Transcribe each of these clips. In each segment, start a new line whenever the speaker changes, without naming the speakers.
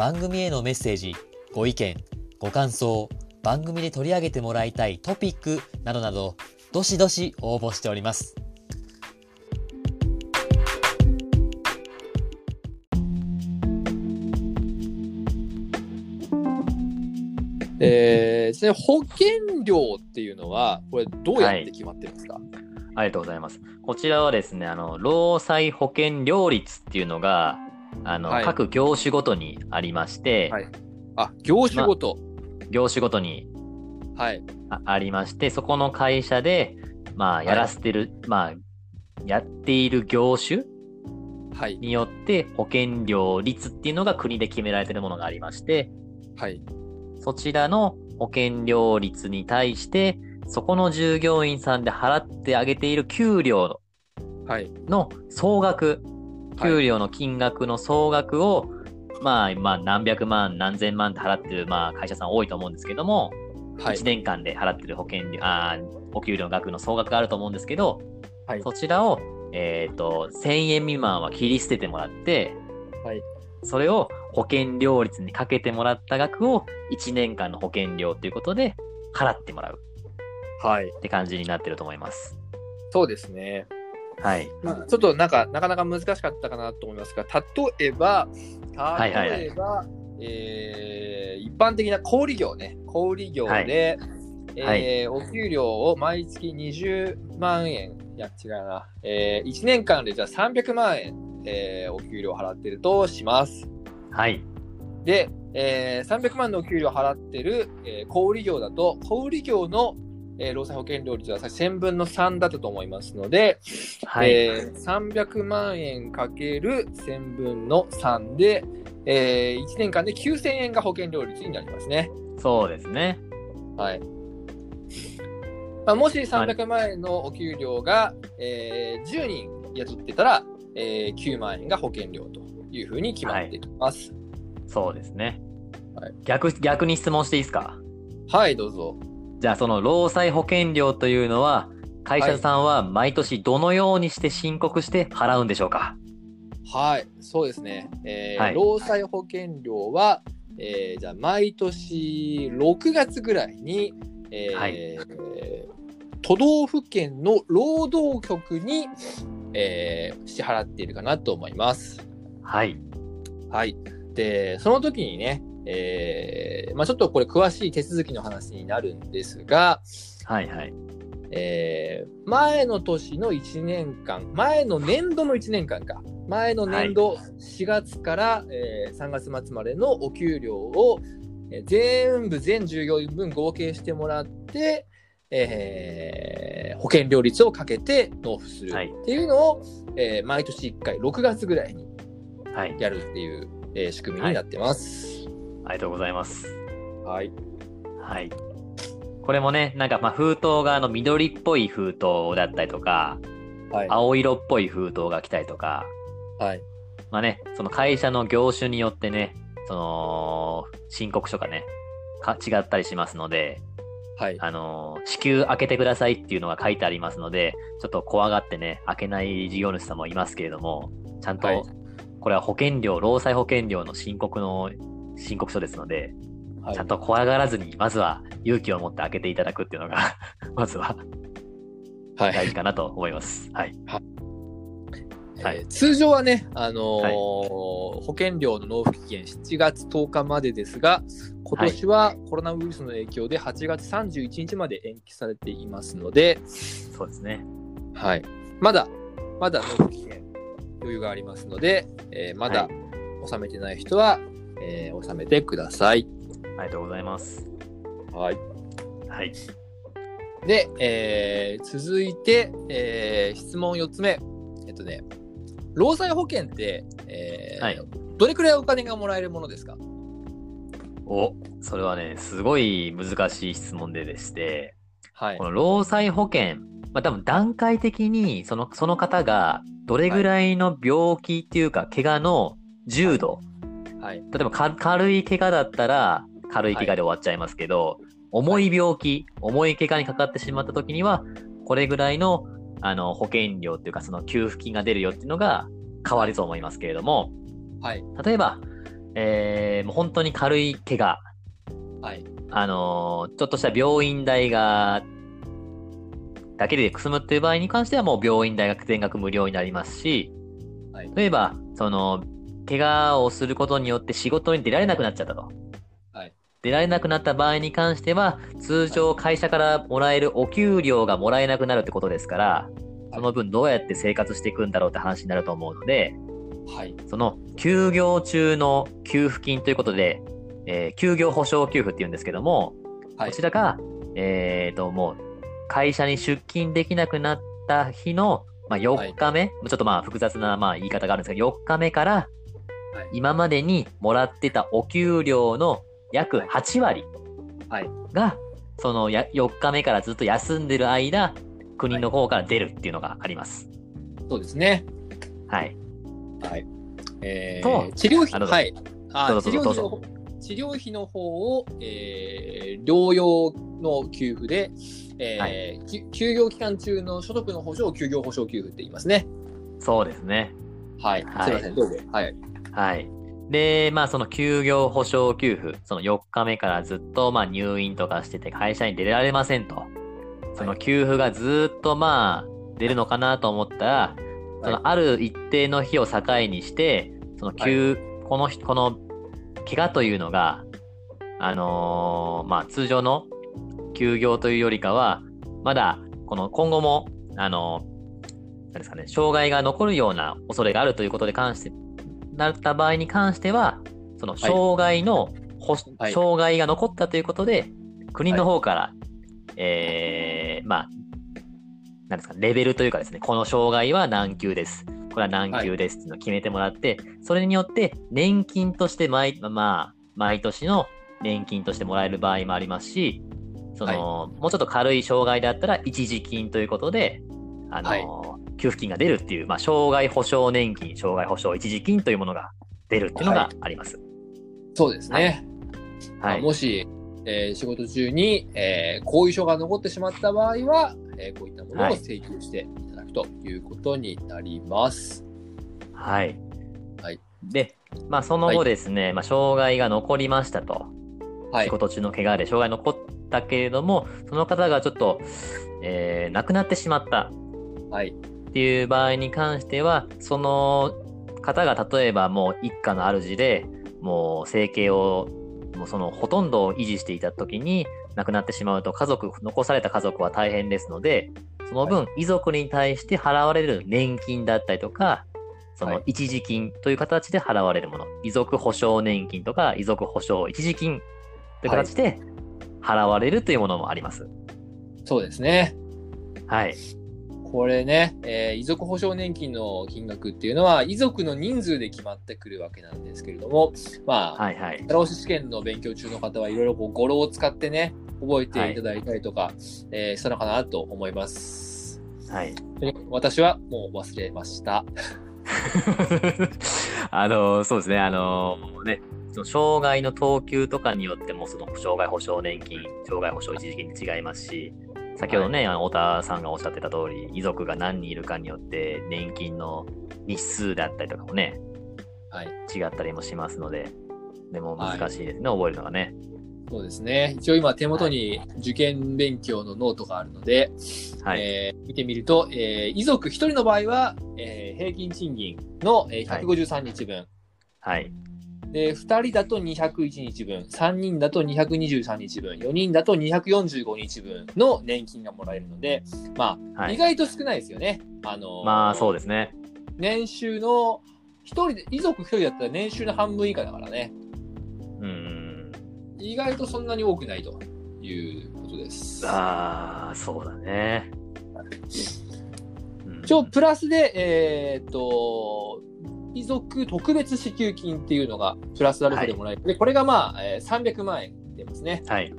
番組へのメッセージご意見ご感想番組で取り上げてもらいたいトピックなどなどどしどし応募しております。
えー、ちなみに保険料っていうのは、これどうやって決まってるんですか、
ありがとうございます。こちらはですね、あの、労災保険料率っていうのが、あの、
はい
各業種ごとにありまして、
はいあ、業種ごと。
業種ごとに
はい。
あありまして、そこの会社で、まあ、やらせてる、まあ、やっている業種
はい。
によって保険料率っていうのが国で決められているものがありまして、
はい。
そちらの保険料率に対して、そこの従業員さんで払ってあげている給料
はい。
の総額、
はい
給料の金額の総額を、まあ、まあ、何百万、何千万って払ってる、まあ、会社さん多いと思うんですけども、
はい
1。年間で払ってる保険料、あーお給料の額の総額があると思うんですけど、
はい
そちらを、えっ、と、1000円未満は切り捨ててもらって、
はい
それを保険料率にかけてもらった額を1年間の保険料ということで払ってもらう
はい。
って感じになってると思います。
そうですね。
はい。
まあ、ちょっとなんか、なかなか難しかったかなと思いますが、例えば、
いはいはい
例えば、えー一般的な小売業ね、小売業で、
はい
えーお給料を毎月20万円、いや、違うな、え1年間でじゃあ300万円、えーお給料払ってるとします。
はい。
で、えー300万のお給料払ってる、えー小売業だと、小売業の、えー労災保険料率はさ1000分の3だったと思いますので、
はい。
えー300万円かける1000分の3で、え1年間で9000円が保険料率になりますね。
そうですね。
はい。まあ、もし300万円のお給料が、えー10人雇ってたら、えー9万円が保険料というふうに決まっています。
そうですね。
はい
逆、逆に質問していいですか？
はい、どうぞ。
じゃあその労災保険料というのは、会社さんは毎年どのようにして申告して払うんでしょうか？
はい、そうですね。えー
はい
労災保険料は、えーじゃあ毎年6月ぐらいに、えー
はい
都道府県の労働局に、えー支払っているかなと思います。
はい。
はい。で、その時にね、えーまあ、ちょっとこれ詳しい手続きの話になるんですが、
はいはい。
えー前の年の1年間、前の年度の1年間か、前の年度4月から、えー3月末までのお給料を、えー全部全従業員分合計してもらって、えー保険料率をかけて納付する
はい
っていうのを、えー毎年1回6月ぐらいに
はい。
やるっていう、えー仕組みになってます。
ありがとうございます。
はい。
はい。これもね、なんかまあ封筒があの緑っぽい封筒だったりとか、
はい。
青色っぽい封筒が来たりとか、
はい。
まあね、その会社の業種によってね、その、申告書がね、か違ったりしますので、
はい。
あのー、支給開けてくださいっていうのが書いてありますので、ちょっと怖がってね、開けない事業主さんもいますけれども、ちゃんと、
はい
これは保険料、労災保険料の申告の申告書ですので、
はい。
ちゃんと怖がらずに、まずは勇気を持って開けていただくっていうのが、まずは
はい。
大事かなと思います。はい。はい。
えー通常はね、あのー保険料の納付期限7月10日までですが、今年はコロナウイルスの影響で8月31日まで延期されていますので、
そうですね。
はい、まだ、まだ納付期限余裕がありますので、えーまだ
はい。
納めてない人は、えー納めてください。
ありがとうございます。
はい。
はい。
で、えー続いて、えー質問4つ目。えっとね、労災保険って、えー
はい
どれくらいお金がもらえるものですか？
お、それはね、すごい難しい質問ででして、
はい
こ。の労災保険、まあ多分段階的にそのその方がどれぐらいの病気っていうか、怪我の重度、
はい。
例えばか軽い怪我だったら軽い怪我で終わっちゃいますけど、重い病気、重い怪我にかかってしまった時には、これぐらいのあの保険料っていうか、その給付金が出るよっていうのが変わると思いますけれども、
はい。
例えば、えーもう本当に軽い怪我、
はい。
あのーちょっとした病院代が、だけで済むっていう場合に関してはもう病院代が全額無料になりますし、
はい
例えば、その、怪我をすることによって仕事に出られなくなっちゃったと。
はい。
出られなくなった場合に関しては、通常会社からもらえるお給料がもらえなくなるってことですから、その分どうやって生活していくんだろうって話になると思うので、
はい。
その休業中の給付金ということで、えー休業保障給付っていうんですけども、
はい。
こちらが、えっ、と、もう、会社に出勤できなくなった日の、まあ、4日目、ちょっとまあ複雑なまあ言い方があるんですけど、4日目から
はい、
今までにもらってたお給料の約8割
はい
が、そのや4日目からずっと休んでる間、国の方から出るっていうのがあります。
そうですね。
はい。
はい。え
と
ー、治療費、はい。あ治療費治療費の方を、えー、療養の給付で、えーき休業期間中の所得の保障を休業保障給付って言いますね。
そうですね。
はい。
はい
すいません、どうぞ。はい。
はい。で、まあその休業保障給付、その4日目からずっとまあ入院とかしてて会社に出られませんと。その給付がずっとまあ出るのかなと思ったら、そのある一定の日を境にして、その休、この日、この怪我というのが、あのーまあ通常の休業というよりかは、まだこの今後も、あのなんですかね、障害が残るような恐れがあるということで関して、なった場合に関しては、その障害の、ほ
はい。
障害が残ったということで、国の方から、えーまあ、なんですか、レベルというかですね、この障害は何級です。これは何級ですっていうのを決めてもらって、それによって年金として毎、まあ、毎年の年金としてもらえる場合もありますし、その、もうちょっと軽い障害であったら一時金ということで、あの、
はい
給付金が出るっていう、まあ、障害保障年金、障害保障一時金というものが出るっていうのがあります。
そうですね。
はい。
もし、えー仕事中に、えー後遺症が残ってしまった場合は、えーこういったものを
はい
請求していただくということになります。
はい。
はい
で、まあ、その後ですね、まあ、障害が残りましたと。
はい
仕。事中の怪我で障害残ったけれども、その方がちょっと、えー亡くなってしまった
はい。
っていう場合に関しては、その方が例えばもう一家の主で、もう生計を、もうそのほとんどを維持していた時に亡くなってしまうと家族、残された家族は大変ですので、その分遺族に対して払われる年金だったりとか、そ
はい
の一時金という形で払われるもの、遺族保障年金とか遺族保障一時金という形で払われるというものもあります。
そうですね。
はい。
これね、えー遺族保障年金の金額っていうのは、遺族の人数で決まってくるわけなんですけれども、まあ、
はいはい。
社労士試験の勉強中の方はいろいろこう語呂を使ってね、覚えていただいたりとか、えーしたのかなと思います。
はい。
で私はもう忘れました。
あの、そうですね、あの、ね、その障害の等級とかによっても、その障害保障年金、障害保障一時金に違いますし、先ほどね、あの太田さんがおっしゃってた通り、遺族が何人いるかによって、年金の日数だったりとかもね、
はい。
違ったりもしますので、でも難しいですね、覚えるのがね。
そうですね。一応今手元に受験勉強のノートがあるので、
はい。
えー見てみると、えー遺族1人の場合は、えー平均賃金の、えー
はい
153日分、
はい。
で、2人だと201日分、3人だと223日分、4人だと245日分の年金がもらえるので、まあ、
はい
意外と少ないですよね。あのー
まあ、そうですね。
年収の、一人で、遺族1人だったら年収の半分以下だからね。
うん。
意外とそんなに多くないということです。
ああ、そうだね。うん
一応、プラスで、えーっと、遺族特別支給金っていうのがプラスアルファでもらえる、でこれがまあ、えー300万円出ますね。
はい。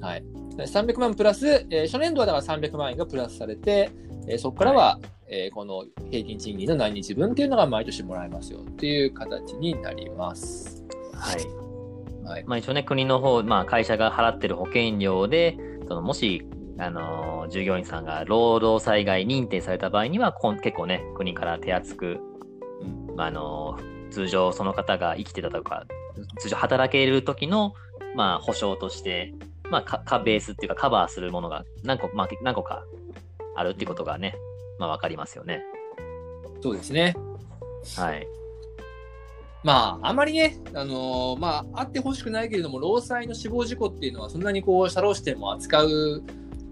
はい、300万プラス、えー初年度はだから300万円がプラスされて、えーそこからは、えーこの平均賃金の何日分っていうのが毎年もらえますよっていう形になります。
はい。
はい、
まあ一応ね、国の方、まあ会社が払ってる保険料で、そのもし、あのー従業員さんが労働災害認定された場合には、こん結構ね、国から手厚く、
うん
まああのー通常その方が生きてたとか、通常働ける時の、まあ保証として、まあかかベースっていうかカバーするものが何個,、まあ、何個かあるっていうことがね、まあわかりますよね。
そうですね。
はい。
まあ、あまりね、あのーまあ、あってほしくないけれども、労災の死亡事故っていうのは、そんなにこう、社労士でも扱う、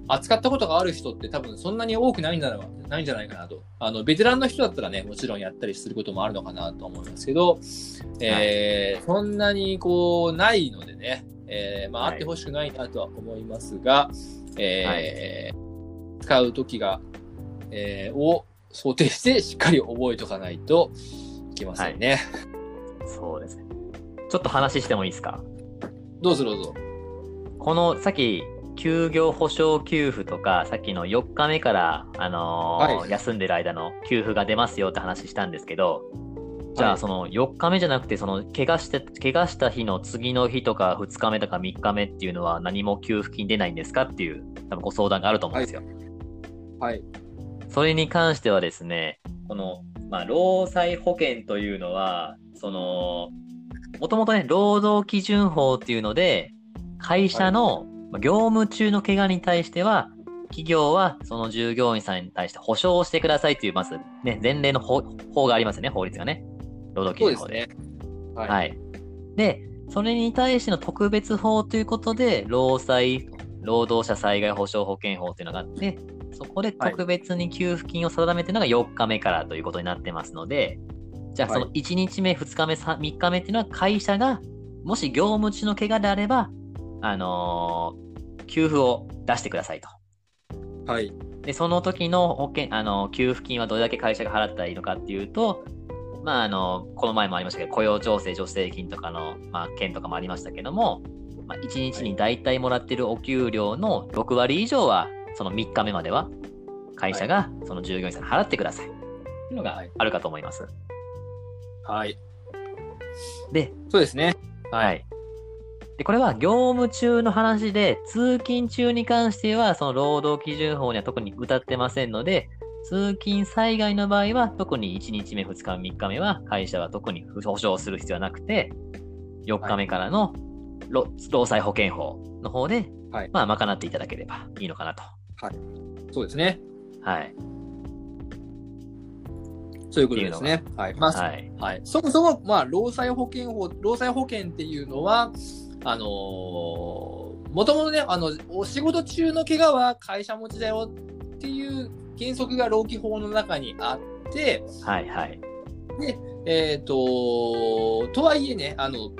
扱ったことがある人って多分そんなに多くないんだろうないんじゃないかなと。あの、ベテランの人だったらね、もちろんやったりすることもあるのかなと思いますけど、えーそんなにこう、ないのでね、えーまあ、
はい
あってほしくないなとは思いますが、えー使う時が、えーを想定してしっかり覚えておかないといけませんね。
そうですね。ちょっと話してもいいですか？
どうぞどうぞ。
このさっき休業保障給付とかさっきの4日目から、あのー
はい
休んでる間の給付が出ますよって話したんですけどじゃ
はい
あその4日目じゃなくてその怪我して怪我した日の次の日とか2日目とか3日目っていうのは何も給付金出ないんですかっていう多分ご相談があると思うんですよ。
はい。
それに関してはですね、この、まあ、労災保険というのは、その、もともとね、労働基準法っていうので、会社のまあ業務中の怪我に対しては、企業はその従業員さんに対して保証をしてくださいという、まずね、前例の法法がありますよね、法律がね。労働基準法で。
ですね。はい。
はい。で、それに対しての特別法ということで、労災、労働者災害保障保険法というのがあって、そこで特別に給付金を定めているのが4日目からということになってますので、じゃあ
はい
その1日目、2日目、さ3日目っていうのは会社が、もし業務中の怪我であれば、あのー給付を出してくださいと。
はい。
で、その時の保険、あの、給付金はどれだけ会社が払ったらいいのかっていうと、まあ、あの、この前もありましたけど、雇用調整助成金とかの、まあ、件とかもありましたけども、まあ、1日に大体もらってるお給料の6割以上は、その3日目までは、会社がその従業員さんに払ってください。っていうのが
はい
あるかと思います。
はい。
で、
そうですね。
はい。で、これは業務中の話で、通勤中に関しては、その労働基準法には特に歌ってませんので、通勤災害の場合は、特に1日目、2日目、3日目は、会社は特に保証する必要はなくて、4日目からの労労災保険法の方で、
はい
まあ、賄っていただければいいのかなと。
そうですね。
はい。
そういうことですね。はい。まあ、
はい。
はい。そもそも、まあ、労災保険法、労災保険っていうのは、あのーもともとね、あの、お仕事中の怪我は会社持ちだよっていう原則が労基法の中にあって、
はい。はい。
えっ、と、とはいえね、あの、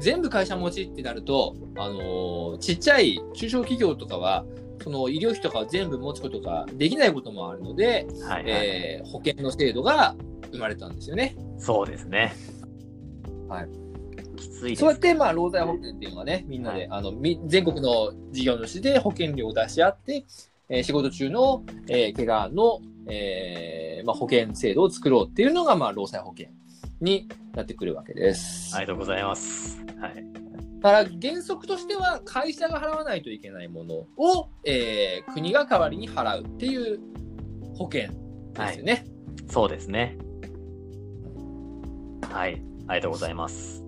全部会社持ちってなると、あの、ちっちゃい中小企業とかは、その医療費とかを全部持つことができないこともあるので、
はい。はい。
えー保険の制度が生まれたんですよね。
そうですね。
はい。
きつい。
そうやって、まあ、労災保険っていうのがね、みんなで、あの、み全国の事業主で保険料を出し合って、えー仕事中の、えー怪我の、えーまあ、保険制度を作ろうっていうのが、まあ、労災保険になってくるわけです。
ありがとうございます。はい。
だから原則としては会社が払わないといけないものを、えー国が代わりに払うっていう保険ですよね。
そうですね。はい。ありがとうございます。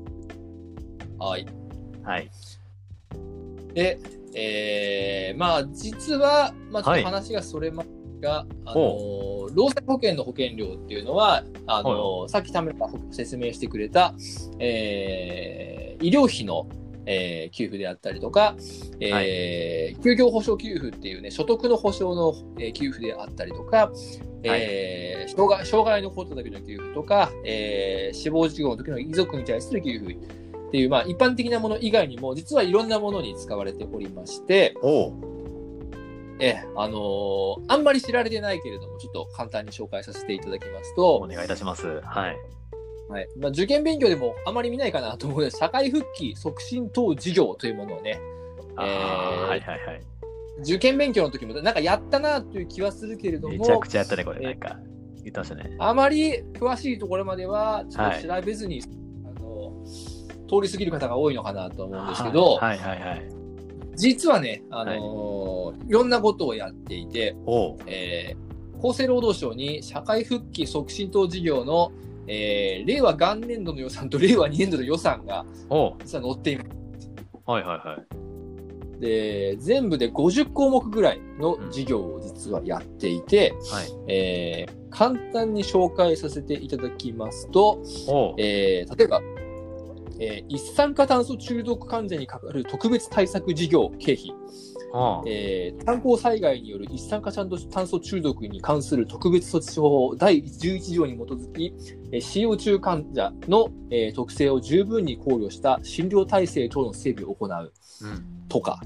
はい。
はい。
で、えーまあ実は、まあ、ちょっと話がそれますが、あの労災保険の保険料っていうのは、あのさっき田村が説明してくれた、えー医療費の、えー給付であったりとか、えー休業保障給付っていうね、所得の保障の、えー給付であったりとか、えー障害障害のことだけの給付とか、えー死亡事故の時の遺族に対する給付っていう、まあ、一般的なもの以外にも、実はいろんなものに使われておりまして、
お
えーあのーあんまり知られてないけれども、ちょっと簡単に紹介させていただきます
お
と、
願いいたします。はい。
はいまあ、受験勉強でもあまり見ないかなと思うので、社会復帰促進等授業というものをね、えー
はいはいはい。
受験勉強の時もなんかやったなという気はするけれど
めちゃ
も
くちゃやったね、これ。
えー
なんか、言ってましたね。
あまり詳しいところまではちょっと調べずに、あの通り過ぎる方が多いのかなと思うんですけど、
はいはいはい。
実はね、あのーい、ろんなことをやっていて、えー厚生労働省に社会復帰促進等事業の、えー令和元年度の予算と令和2年度の予算が実は載っています。
はいはいはい。
で、全部で50項目ぐらいの事業を実はやっていて、
はい。
えー簡単に紹介させていただきますと、えー例えば、えー一酸化炭素中毒患者にかかる特別対策事業経費、
おう
えー炭鉱災害による一酸化炭素中毒に関する特別措置法第11条に基づき、えー使用中患者の、えー特性を十分に考慮した診療体制等の整備を行う。
うん。
とか、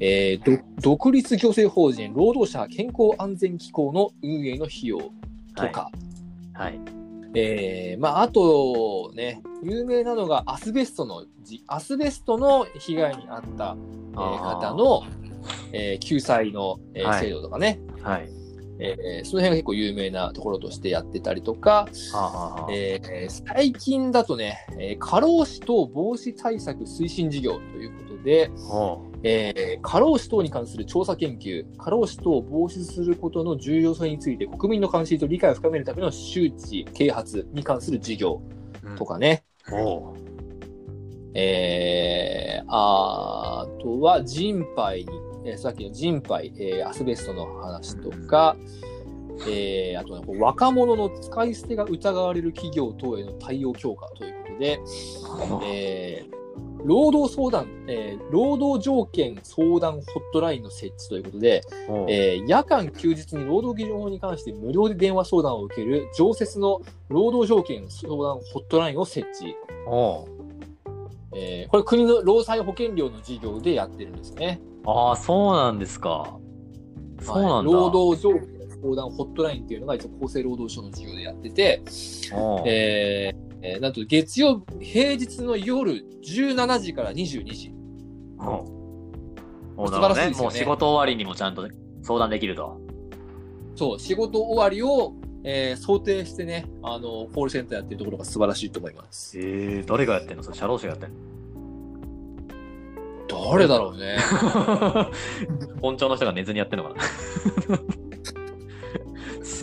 えーど独立行政法人労働者健康安全機構の運営の費用。とか、
はい。
えーまあ、あとね、有名なのがアスベストのじ、アスベストの被害に遭った、え方の、えー救済の、えー
はい。
制度とかね、
はい。
えーその辺が結構有名なところとしてやってたりとか、えー最近だとね、えー過労死等防止対策推進事業ということで、えー過労死等に関する調査研究、過労死等を防止することの重要性について国民の関心と理解を深めるための周知、啓発に関する事業
うん。
とかね、
おう。
えー、あとは人肺に、えーさっきの人肺、えーアスベストの話とか、えーあとはこう若者の使い捨てが疑われる企業等への対応強化ということで、えー労働相談、えー労働条件相談ホットラインの設置ということで、えー夜間休日に労働基準法に関して無料で電話相談を受ける常設の労働条件相談ホットラインを設置。えーこれ国の労災保険料の事業でやってるんですね。
ああ、そうなんですか。そうなんだ。
はい労働条件相談ホットラインっていうのが一応厚生労働省の事業でやってて、えーえーなんと月曜、平日の夜17時から22時。
おうおう
素晴らしいですよね
もう仕事終わりにもちゃんと相談できると。
そう、仕事終わりを、えー想定してね、あの、コールセンターやってるところが素晴らしいと思います。
えー、誰がやってんの？それ社労士がやってんの？
誰だろうね。
本庁の人が寝ずにやってんのかな？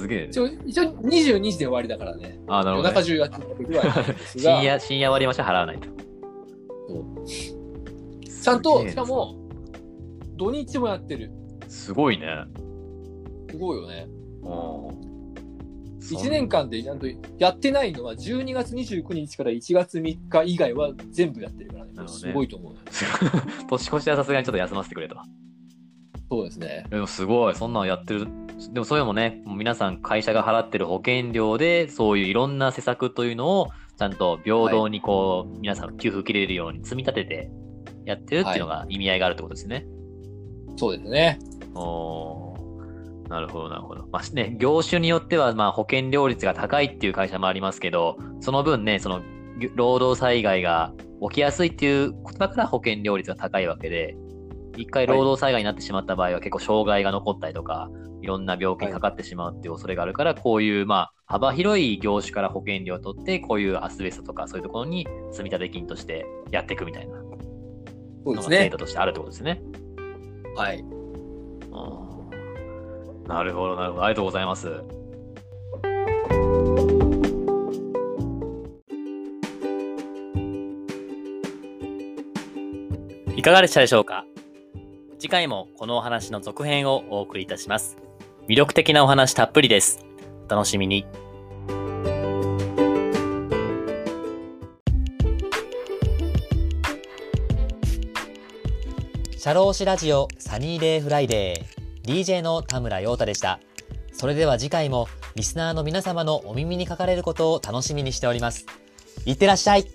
すげえ。
一応、一応22時で終わりだからね。
あーなるほど、
夜中
ね。
中やってる。
深夜、深夜割り増しは払わないと。
ちゃんと、しかも、土日もやってる。
すごいね。
すごいよね。
うん
1年間でちゃんとやってないのは12月29日から1月3日以外は全部やってるからね。
ね
すごいと思う。
年越しはさすがにちょっと休ませてくれと。
そうですね。
でもすごい、そんなんやってる。でもそういうのもね、も皆さん会社が払ってる保険料で、そういういろんな施策というのを、ちゃんと平等にこう、皆さん給付受けれるように積み立ててやってるっていうのが意味合いがあるってことですね。
そうですね。
おなるほど、なるほど。まあね、業種によっては、まあ、保険料率が高いっていう会社もありますけど、その分ね、その、労働災害が起きやすいっていうことだから保険料率が高いわけで、一回労働災害になってしまった場合は結構障害が残ったりとか、いろんな病気にかかってしまうっていう恐れがあるから、こういう、まあ、幅広い業種から保険料を取って、こういうアスベストとかそういうところに積立金としてやっていくみたいな
そうですね
制度。としてあるってことですね。
はい。
うんなるほど、なるほど。ありがとうございます。
いかがでしたでしょうか？次回もこのお話の続編をお送りいたします。魅力的なお話たっぷりです。お楽しみに。社労士ラジオサニーデイフライデー DJ の田村陽太でした。それでは次回もリスナーの皆様のお耳にかかれることを楽しみにしております。いってらっしゃい